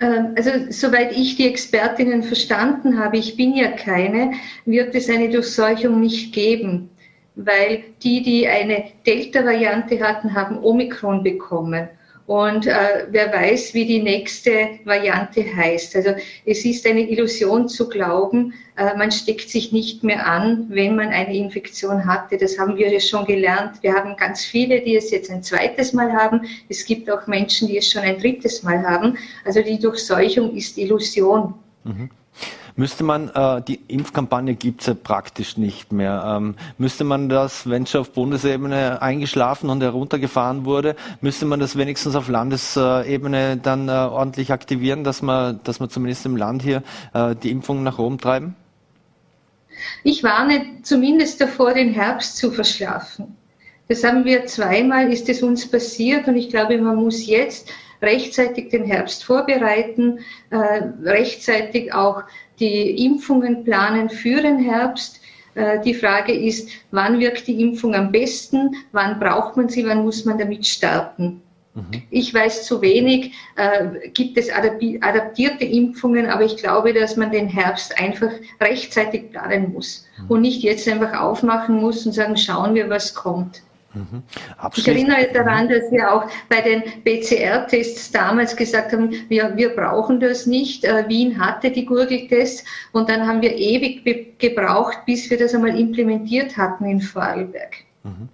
Ähm, also soweit ich die Expertinnen verstanden habe, ich bin ja keine, wird es eine Durchseuchung nicht geben, weil die, die eine Delta-Variante hatten, haben Omikron bekommen. Und äh, wer weiß, wie die nächste Variante heißt. Also es ist eine Illusion zu glauben, äh, man steckt sich nicht mehr an, wenn man eine Infektion hatte. Das haben wir ja schon gelernt. Wir haben ganz viele, die es jetzt ein zweites Mal haben. Es gibt auch Menschen, die es schon ein drittes Mal haben. Also die Durchseuchung ist Illusion. Mhm. Müsste man, äh, die Impfkampagne gibt es ja praktisch nicht mehr, ähm, müsste man das, wenn schon auf Bundesebene eingeschlafen und heruntergefahren wurde, müsste man das wenigstens auf Landesebene dann äh, ordentlich aktivieren, dass man, dass man zumindest im Land hier äh, die Impfungen nach oben treiben? Ich warne zumindest davor, den Herbst zu verschlafen. Das haben wir zweimal, ist es uns passiert und ich glaube, man muss jetzt rechtzeitig den Herbst vorbereiten, äh, rechtzeitig auch die Impfungen planen für den Herbst. Äh, die Frage ist, wann wirkt die Impfung am besten, wann braucht man sie, wann muss man damit starten. Mhm. Ich weiß zu wenig, äh, gibt es adaptierte Impfungen, aber ich glaube, dass man den Herbst einfach rechtzeitig planen muss mhm. und nicht jetzt einfach aufmachen muss und sagen, schauen wir, was kommt. Mhm. Ich erinnere daran, dass wir auch bei den PCR-Tests damals gesagt haben, wir, wir brauchen das nicht. Äh, Wien hatte die Gurgeltests und dann haben wir ewig gebraucht, bis wir das einmal implementiert hatten in Vorarlberg. Mhm.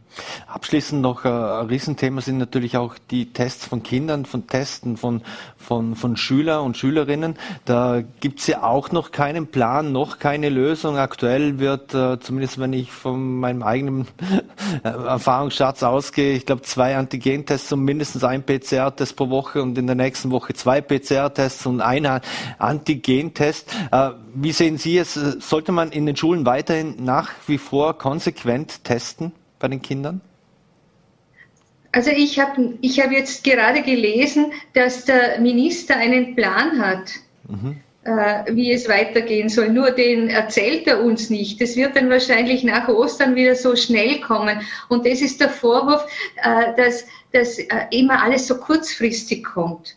Abschließend noch äh, ein Riesenthema sind natürlich auch die Tests von Kindern, von Testen von, von, von Schüler und Schülerinnen. Da gibt es ja auch noch keinen Plan, noch keine Lösung. Aktuell wird, äh, zumindest wenn ich von meinem eigenen äh, Erfahrungsschatz ausgehe, ich glaube zwei Antigentests und mindestens ein PCR-Test pro Woche und in der nächsten Woche zwei PCR-Tests und ein Antigentest. Äh, wie sehen Sie es? Sollte man in den Schulen weiterhin nach wie vor konsequent testen? Bei den Kindern? Also ich habe ich hab jetzt gerade gelesen, dass der Minister einen Plan hat, mhm. äh, wie es weitergehen soll. Nur den erzählt er uns nicht. Das wird dann wahrscheinlich nach Ostern wieder so schnell kommen. Und das ist der Vorwurf, äh, dass, dass äh, immer alles so kurzfristig kommt.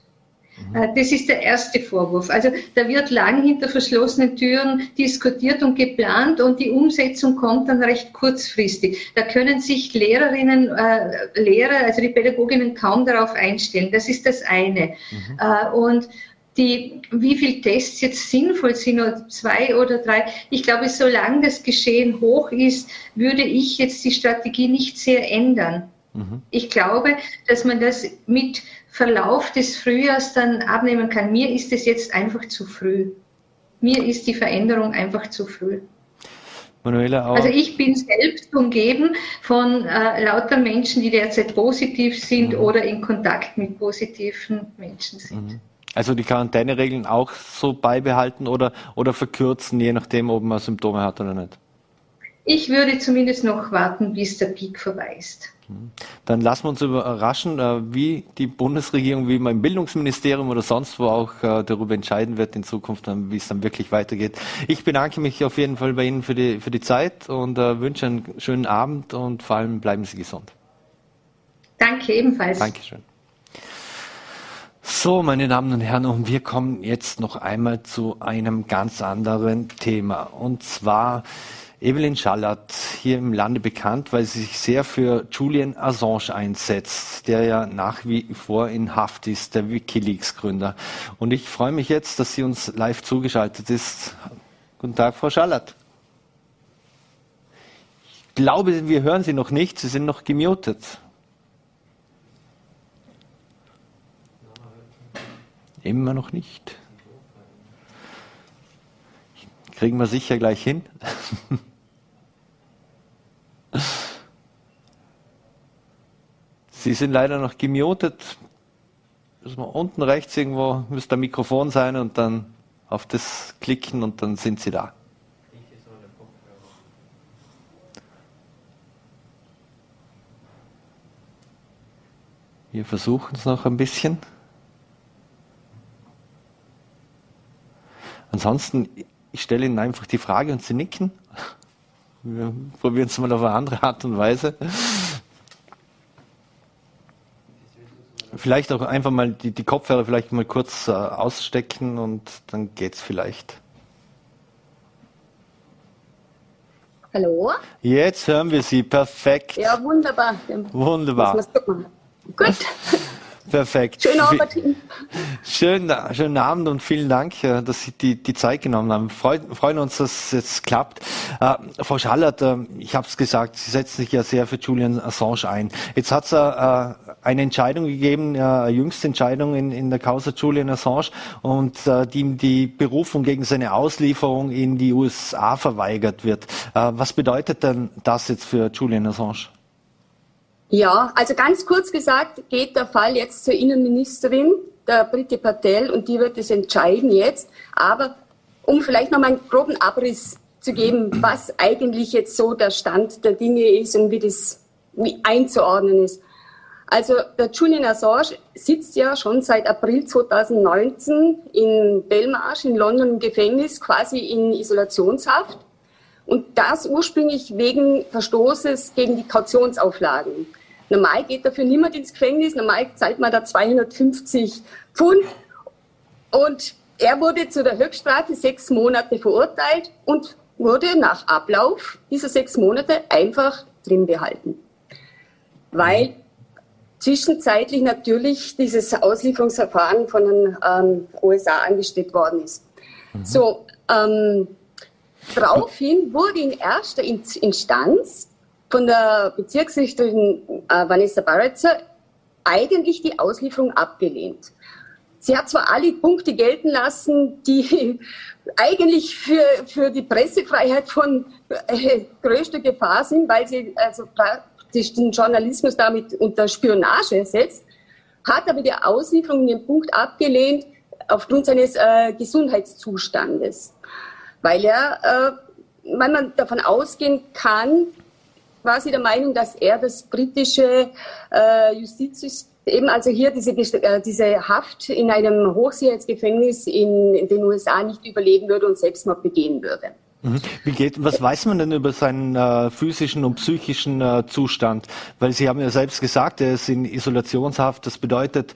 Äh, das ist der erste Vorwurf. Also da wird lang hinter verschlossenen Türen diskutiert und geplant und die Umsetzung kommt dann recht kurzfristig. Da können sich Lehrerinnen, äh, Lehrer, also die Pädagoginnen kaum darauf einstellen. Das ist das eine. Mhm. Äh, und die, wie viele Tests jetzt sinnvoll sind, oder zwei oder drei. Ich glaube, solange das Geschehen hoch ist, würde ich jetzt die Strategie nicht sehr ändern. Mhm. Ich glaube, dass man das mit Verlauf des Frühjahrs dann abnehmen kann. Mir ist es jetzt einfach zu früh. Mir ist die Veränderung einfach zu früh. Manuela auch. Also ich bin selbst umgeben von äh, lauter Menschen, die derzeit positiv sind mhm. oder in Kontakt mit positiven Menschen sind. Mhm. Also die Quarantäneregeln auch so beibehalten oder, oder verkürzen, je nachdem, ob man Symptome hat oder nicht? Ich würde zumindest noch warten, bis der Peak vorbei ist. Dann lassen wir uns überraschen, äh, wie die Bundesregierung, wie mein Bildungsministerium oder sonst wo auch äh, darüber entscheiden wird in Zukunft, wie es dann wirklich weitergeht. Ich bedanke mich auf jeden Fall bei Ihnen für die, für die Zeit und äh, wünsche einen schönen Abend und vor allem bleiben Sie gesund. Danke ebenfalls. Dankeschön. So, meine Damen und Herren, und wir kommen jetzt noch einmal zu einem ganz anderen Thema. Und zwar Evelyn Schallert, hier im Lande bekannt, weil sie sich sehr für Julian Assange einsetzt, der ja nach wie vor in Haft ist, der Wikileaks-Gründer. Und ich freue mich jetzt, dass sie uns live zugeschaltet ist. Guten Tag, Frau Schallert. Ich glaube, wir hören Sie noch nicht, Sie sind noch gemutet. Immer noch nicht. Kriegen wir sicher gleich hin. Sie sind leider noch gemutet. unten rechts irgendwo müsste ein Mikrofon sein und dann auf das klicken und dann sind Sie da. Wir versuchen es noch ein bisschen. Ansonsten Ich stelle Ihnen einfach die Frage und Sie nicken. Wir probieren es mal auf eine andere Art und Weise. Vielleicht auch einfach mal die, die Kopfhörer vielleicht mal kurz äh, ausstecken und dann geht's vielleicht. Hallo? Jetzt hören wir Sie. Perfekt. Ja, wunderbar. Wunderbar. Gut. Perfekt. Schönen Abend. Schönen, schönen Abend und vielen Dank, äh, dass Sie die, die Zeit genommen haben. Freut, freuen uns, dass es jetzt klappt. Äh, Frau Schallert, äh, ich habe es gesagt, Sie setzen sich ja sehr für Julian Assange ein. Jetzt hat es äh, eine Entscheidung gegeben, eine jüngste Entscheidung in, in der Causa Julian Assange und äh, die ihm die Berufung gegen seine Auslieferung in die USA verweigert wird. Äh, was bedeutet denn das jetzt für Julian Assange? Ja, also ganz kurz gesagt geht der Fall jetzt zur Innenministerin, der Britte Patel, und die wird es entscheiden jetzt. Aber um vielleicht noch mal einen groben Abriss zu geben, was eigentlich jetzt so der Stand der Dinge ist und wie das wie einzuordnen ist. Also der Julian Assange sitzt ja schon seit April 2019 in Belmarsh in London im Gefängnis, quasi in Isolationshaft. Und das ursprünglich wegen Verstoßes gegen die Kautionsauflagen. Normal geht dafür niemand ins Gefängnis, normal zahlt man da 250 Pfund. Und er wurde zu der Höchststrafe sechs Monate verurteilt und wurde nach Ablauf dieser sechs Monate einfach drin behalten. Weil zwischenzeitlich natürlich dieses Auslieferungsverfahren von den ähm, USA angestrebt worden ist. Mhm. So, ähm, daraufhin wurde in erster Instanz von der Bezirksrichterin äh, Vanessa Barretzer eigentlich die Auslieferung abgelehnt. Sie hat zwar alle Punkte gelten lassen, die eigentlich für, für die Pressefreiheit von äh, größter Gefahr sind, weil sie also praktisch den Journalismus damit unter Spionage setzt, hat aber die Auslieferung den Punkt abgelehnt aufgrund seines äh, Gesundheitszustandes, weil er, äh, weil man davon ausgehen kann, sie der Meinung, dass er das britische äh, Justizsystem, also hier diese, äh, diese Haft in einem Hochsicherheitsgefängnis in, den USA nicht überleben würde und Selbstmord begehen würde. Mhm. Geht, was weiß man denn über seinen äh, physischen und psychischen äh, Zustand? Weil Sie haben ja selbst gesagt, er ist in Isolationshaft. Das bedeutet,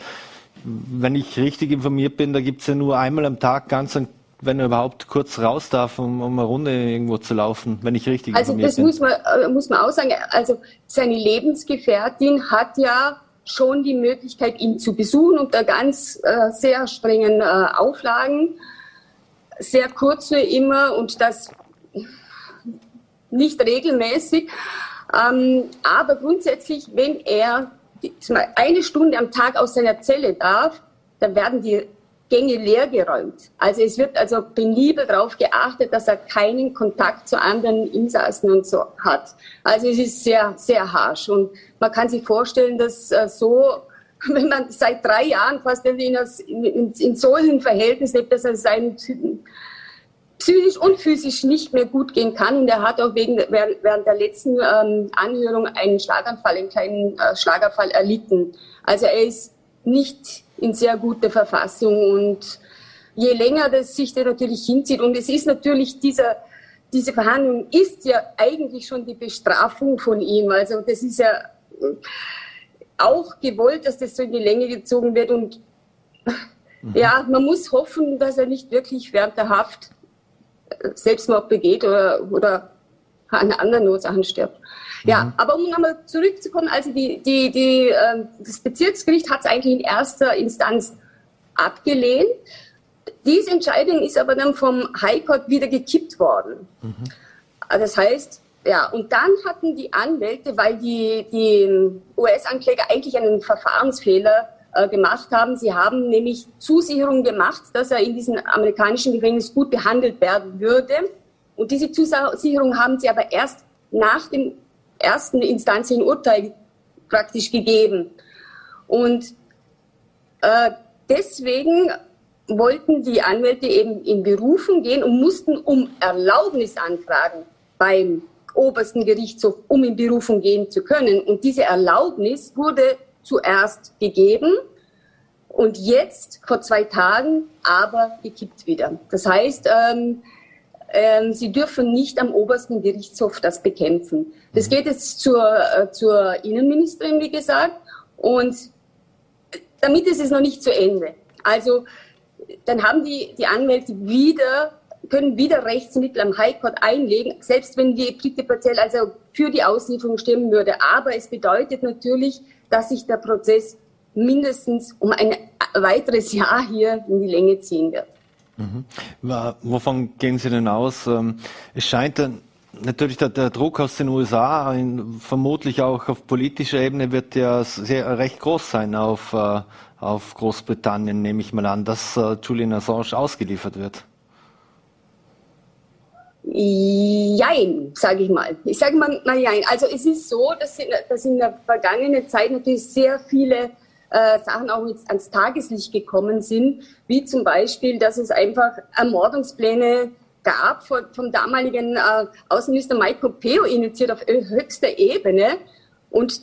wenn ich richtig informiert bin, da gibt es ja nur einmal am Tag ganz einen wenn er überhaupt kurz raus darf, um, um eine Runde irgendwo zu laufen, wenn ich richtig Also das bin. muss man, äh, muss man auch sagen. Also seine Lebensgefährtin hat ja schon die Möglichkeit, ihn zu besuchen unter ganz äh, sehr strengen äh, Auflagen, sehr kurze immer und das nicht regelmäßig. Ähm, aber grundsätzlich, wenn er eine Stunde am Tag aus seiner Zelle darf, dann werden die Gänge leergeräumt. Also es wird also penibel darauf geachtet, dass er keinen Kontakt zu anderen Insassen und so hat. Also es ist sehr, sehr harsch. Und man kann sich vorstellen, dass äh, so, wenn man seit drei Jahren fast in, in, in solchen Verhältnissen lebt, dass er sein psychisch und physisch nicht mehr gut gehen kann. Und er hat auch wegen, während der letzten ähm, Anhörung einen Schlaganfall, einen kleinen äh, Schlaganfall erlitten. Also er ist nicht in sehr guter Verfassung und je länger das sich da natürlich hinzieht und es ist natürlich dieser diese Verhandlung ist ja eigentlich schon die Bestrafung von ihm. Also das ist ja auch gewollt, dass das so in die Länge gezogen wird. Und mhm. ja, man muss hoffen, dass er nicht wirklich während der Haft Selbstmord begeht oder, oder an anderen Ursachen stirbt. Ja, mhm. aber um nochmal zurückzukommen, also die, die, die, äh, das Bezirksgericht hat es eigentlich in erster Instanz abgelehnt. Diese Entscheidung ist aber dann vom High Court wieder gekippt worden. Mhm. Das heißt, ja, und dann hatten die Anwälte, weil die, die US-Ankläger eigentlich einen Verfahrensfehler äh, gemacht haben, sie haben nämlich Zusicherung gemacht, dass er in diesem amerikanischen Gefängnis gut behandelt werden würde. Und diese Zusicherung haben sie aber erst nach dem ersten Instanz ein Urteil praktisch gegeben. Und äh, deswegen wollten die Anwälte eben in Berufen gehen und mussten um Erlaubnis anfragen beim obersten Gerichtshof, um in Berufung gehen zu können. Und diese Erlaubnis wurde zuerst gegeben und jetzt vor zwei Tagen aber gekippt wieder. Das heißt, ähm, sie dürfen nicht am obersten Gerichtshof das bekämpfen. Das mhm. geht jetzt zur, äh, zur Innenministerin, wie gesagt, und damit ist es noch nicht zu Ende. Also dann haben die, die Anwälte wieder können wieder Rechtsmittel am High Court einlegen, selbst wenn die Britte Patel also für die Auslieferung stimmen würde. Aber es bedeutet natürlich, dass sich der Prozess mindestens um ein weiteres Jahr hier in die Länge ziehen wird. Mhm. Wovon gehen Sie denn aus? Ähm, es scheint natürlich der, der, Druck aus den USA, in, vermutlich auch auf politischer Ebene, wird ja sehr recht groß sein auf, äh, auf Großbritannien, nehme ich mal an, dass äh, Julian Assange ausgeliefert wird. Jein, sage ich mal. Ich sage mal, mal jein. Also es ist so, dass in, dass in der vergangenen Zeit natürlich sehr viele äh, Sachen auch jetzt ans Tageslicht gekommen sind, wie zum Beispiel, dass es einfach Ermordungspläne gab vom damaligen äh, Außenminister Mike Pompeo initiiert auf höchster Ebene. Und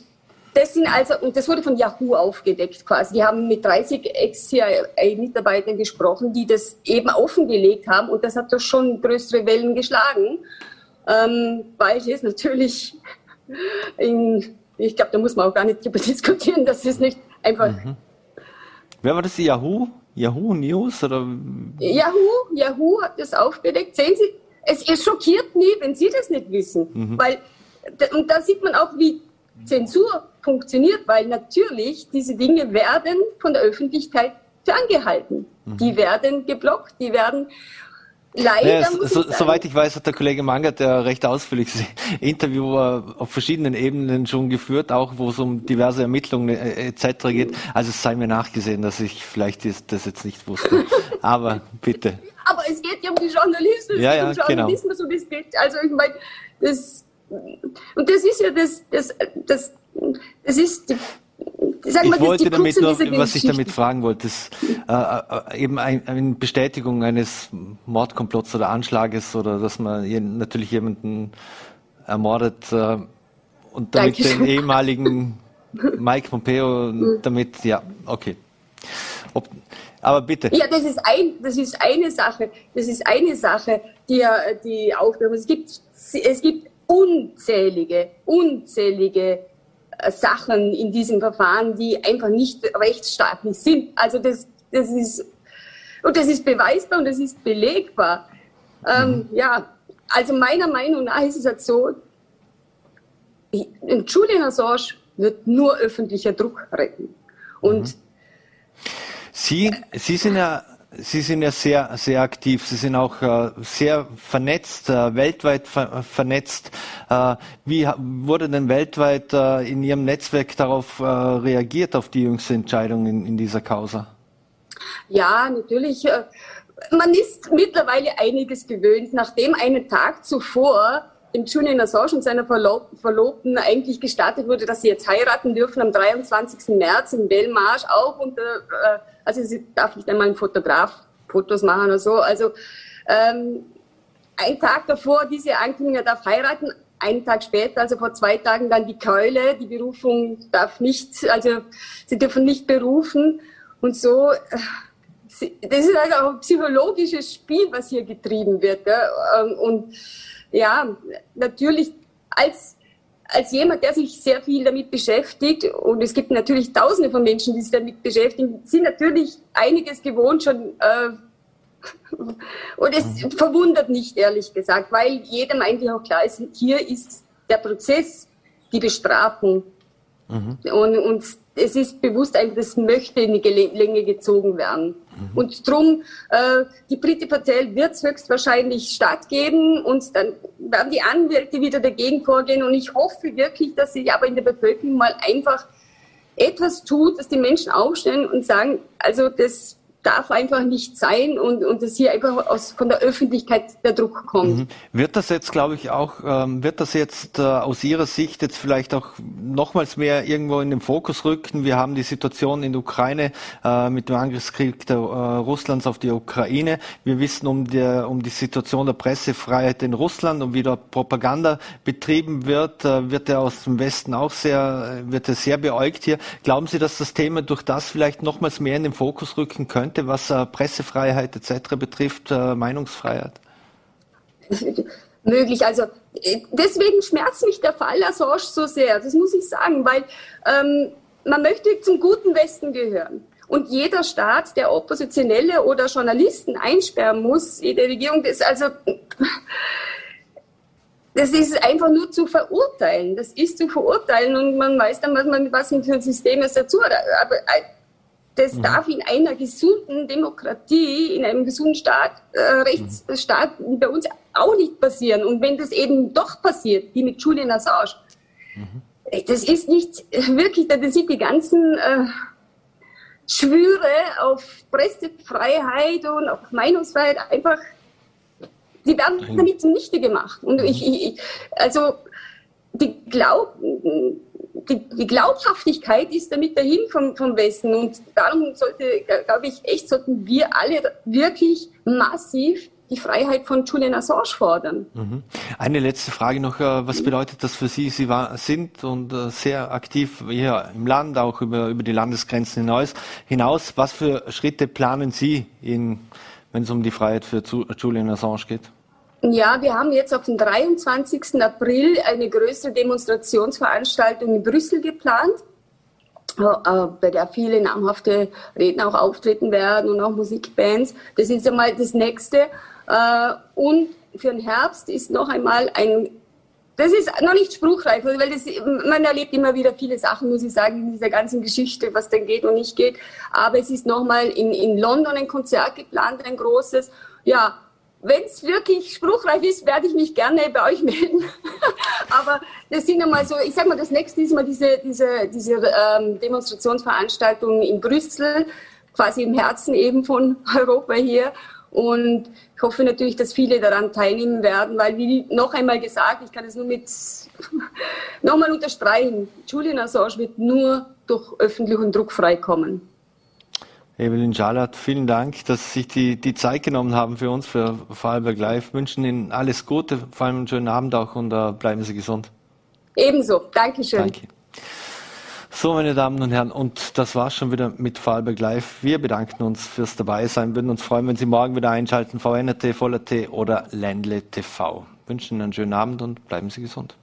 das sind also, und das wurde von Yahoo aufgedeckt quasi. Die haben mit 30 Ex-CIA-Mitarbeitern gesprochen, die das eben offengelegt haben. Und das hat doch schon größere Wellen geschlagen. Ähm, weil es natürlich in, ich glaube, da muss man auch gar nicht drüber diskutieren, dass es nicht Einfach. Mhm. Wer war das? Yahoo? Yahoo News? Oder? Yahoo, Yahoo hat das aufgedeckt. Sehen Sie, es, es schockiert mich, wenn Sie das nicht wissen. Mhm. Weil, und da sieht man auch, wie Zensur funktioniert, weil natürlich diese Dinge werden von der Öffentlichkeit ferngehalten. Mhm. Die werden geblockt, die werden Leider naja, so, soweit ich weiß, hat der Kollege Mangert ja recht ausführliches Interview äh, auf verschiedenen Ebenen schon geführt, auch wo es um diverse Ermittlungen äh, etc. geht. Also es sei mir nachgesehen, dass ich vielleicht das jetzt nicht wusste. Aber bitte. Aber es geht ja um die Journalismus, ja, ja, um genau. Journalismus genau. und es geht, also ich meine, das und das ist ja das, das, das, das ist die Sagen ich wollte damit nur, was ich damit fragen wollte, ist äh, äh, eben ein, eine Bestätigung eines Mordkomplotts oder Anschlages oder dass man natürlich jemanden ermordet äh, und damit Dankeschön. den ehemaligen Mike Pompeo damit, ja, okay. Ob, aber bitte. Ja, das ist ein, das ist eine Sache, das ist eine Sache, die, die Aufgabe. Es gibt, es gibt unzählige, unzählige äh, Sachen in diesem Verfahren, die einfach nicht rechtsstaatlich sind. Also das, das ist, und das ist beweisbar und das ist belegbar. Ähm, mhm. Ja, also meiner Meinung nach ist es halt so, Julian Assange wird nur öffentlicher Druck retten. Und mhm. Sie, Sie sind ja Sie sind ja sehr, sehr aktiv. Sie sind auch äh, sehr vernetzt, äh, weltweit ver vernetzt. Äh, wie wurde denn weltweit in Ihrem Netzwerk darauf reagiert, auf die jüngste Entscheidung in, dieser Causa? Ja, natürlich. Man ist mittlerweile einiges gewöhnt. Nachdem einen Tag zuvor dem Julian Assange und seiner Verlobten eigentlich gestartet wurde, dass sie jetzt heiraten dürfen am 23. März in Belmarsh, auch unter also sie darf nicht einmal ein Fotograf Fotos machen oder so. Also ähm, ein Tag davor, diese Ankündigung, er darf heiraten, einen Tag später, also vor zwei Tagen, dann die Keule, die Berufung darf nicht, also sie dürfen nicht berufen und so. Das ist halt auch ein psychologisches Spiel, was hier getrieben wird. Ja? Ähm, und ja, natürlich als als jemand, der sich sehr viel damit beschäftigt, und es gibt natürlich Tausende von Menschen, die sich damit beschäftigen, sind natürlich einiges gewohnt schon. Äh, und es mhm. verwundert nicht, ehrlich gesagt, weil jedem eigentlich auch klar ist, hier ist der Prozess, die Bestrafung. Mhm. Und, und es ist bewusst einfach, das möchte in die Länge gezogen werden. Mhm. Und drum, äh, die Priti Patel wird es höchstwahrscheinlich stattgeben und dann werden die Anwälte wieder dagegen vorgehen. Und ich hoffe wirklich, dass sich aber in der Bevölkerung mal einfach etwas tut, dass die Menschen aufstellen und sagen, also das darf einfach nicht sein und, und dass hier einfach aus, von der Öffentlichkeit der Druck kommt. Mhm. Wird das jetzt, glaube ich, auch, ähm, wird das jetzt äh, aus Ihrer Sicht jetzt vielleicht auch nochmals mehr irgendwo in den Fokus rücken? Wir haben die Situation in der Ukraine äh, mit dem Angriffskrieg der, äh, Russlands auf die Ukraine. Wir wissen um die, um die Situation der Pressefreiheit in Russland und wie dort Propaganda betrieben wird, äh, wird er aus dem Westen auch sehr, wird er sehr beäugt hier. Glauben Sie, dass das Thema durch das vielleicht nochmals mehr in den Fokus rücken könnte? Argumente, was äh, Pressefreiheit etc. betrifft, äh, Meinungsfreiheit? möglich. Also äh, deswegen schmerzt mich der Fall Assange so sehr, das muss ich sagen, weil ähm, man möchte zum guten Westen gehören. Und jeder Staat, der Oppositionelle oder Journalisten einsperren muss, jede Regierung, das also das ist einfach nur zu verurteilen. Das ist zu verurteilen und man weiß dann, was man was für ein System es dazu hat. Aber das mhm. darf in einer gesunden Demokratie, in einem gesunden Staat, äh, Rechtsstaat mhm. bei uns auch nicht passieren. Und wenn das eben doch passiert, wie mit Julian Assange, mhm. das ist nicht wirklich, da sind die ganzen äh, Schwüre auf Pressefreiheit und auf Meinungsfreiheit einfach Sie werden damit zunichte gemacht. Und ich, ich also die, Glaub, die, die, Glaubhaftigkeit ist damit dahin vom, vom Westen. Und darum sollte, glaube ich, echt sollten wir alle wirklich massiv die Freiheit von Julian Assange fordern. Mhm. Eine letzte Frage noch. Äh, was bedeutet das für Sie? Sie war, sind und äh, sehr aktiv hier im Land, auch über, über die Landesgrenzen hinaus. Was für Schritte planen Sie, wenn es um die Freiheit für Julian Assange geht? Ja, wir haben jetzt auf den 23. April eine größere Demonstrationsveranstaltung in Brüssel geplant, äh, bei der viele namhafte Redner auch auftreten werden und auch Musikbands. Das ist einmal das Nächste. Äh, und für den Herbst ist noch einmal ein das ist noch nicht spruchreif, weil das, man erlebt immer wieder viele Sachen, muss ich sagen, in dieser ganzen Geschichte, was denn geht und nicht geht. Aber es ist nochmal in, in London ein Konzert geplant, ein großes. Ja, wenn es wirklich spruchreif ist, werde ich mich gerne bei euch melden. Aber das sind einmal so, ich sag mal, das nächste ist mal diese, diese, diese ähm, Demonstrationsveranstaltung in Brüssel, quasi im Herzen eben von Europa hier. Und ich hoffe natürlich, dass viele daran teilnehmen werden, weil, wie noch einmal gesagt, ich kann es nur mit nochmal unterstreichen, Julian Assange wird nur durch öffentlichen Druck freikommen. Evelyn Jallat, vielen Dank, dass Sie sich die, die Zeit genommen haben für uns, für Vorarlberg Live. Wünschen Ihnen alles Gute, vor allem einen schönen Abend auch und uh, bleiben Sie gesund. Ebenso, Dankeschön. Danke. So, meine Damen und Herren, und das war's schon wieder mit Vorarlberg Live. Wir bedanken uns fürs Dabeisein, würden uns freuen, wenn Sie morgen wieder einschalten, VNRT, Voller T oder Ländle TV. Wünschen Ihnen einen schönen Abend und bleiben Sie gesund.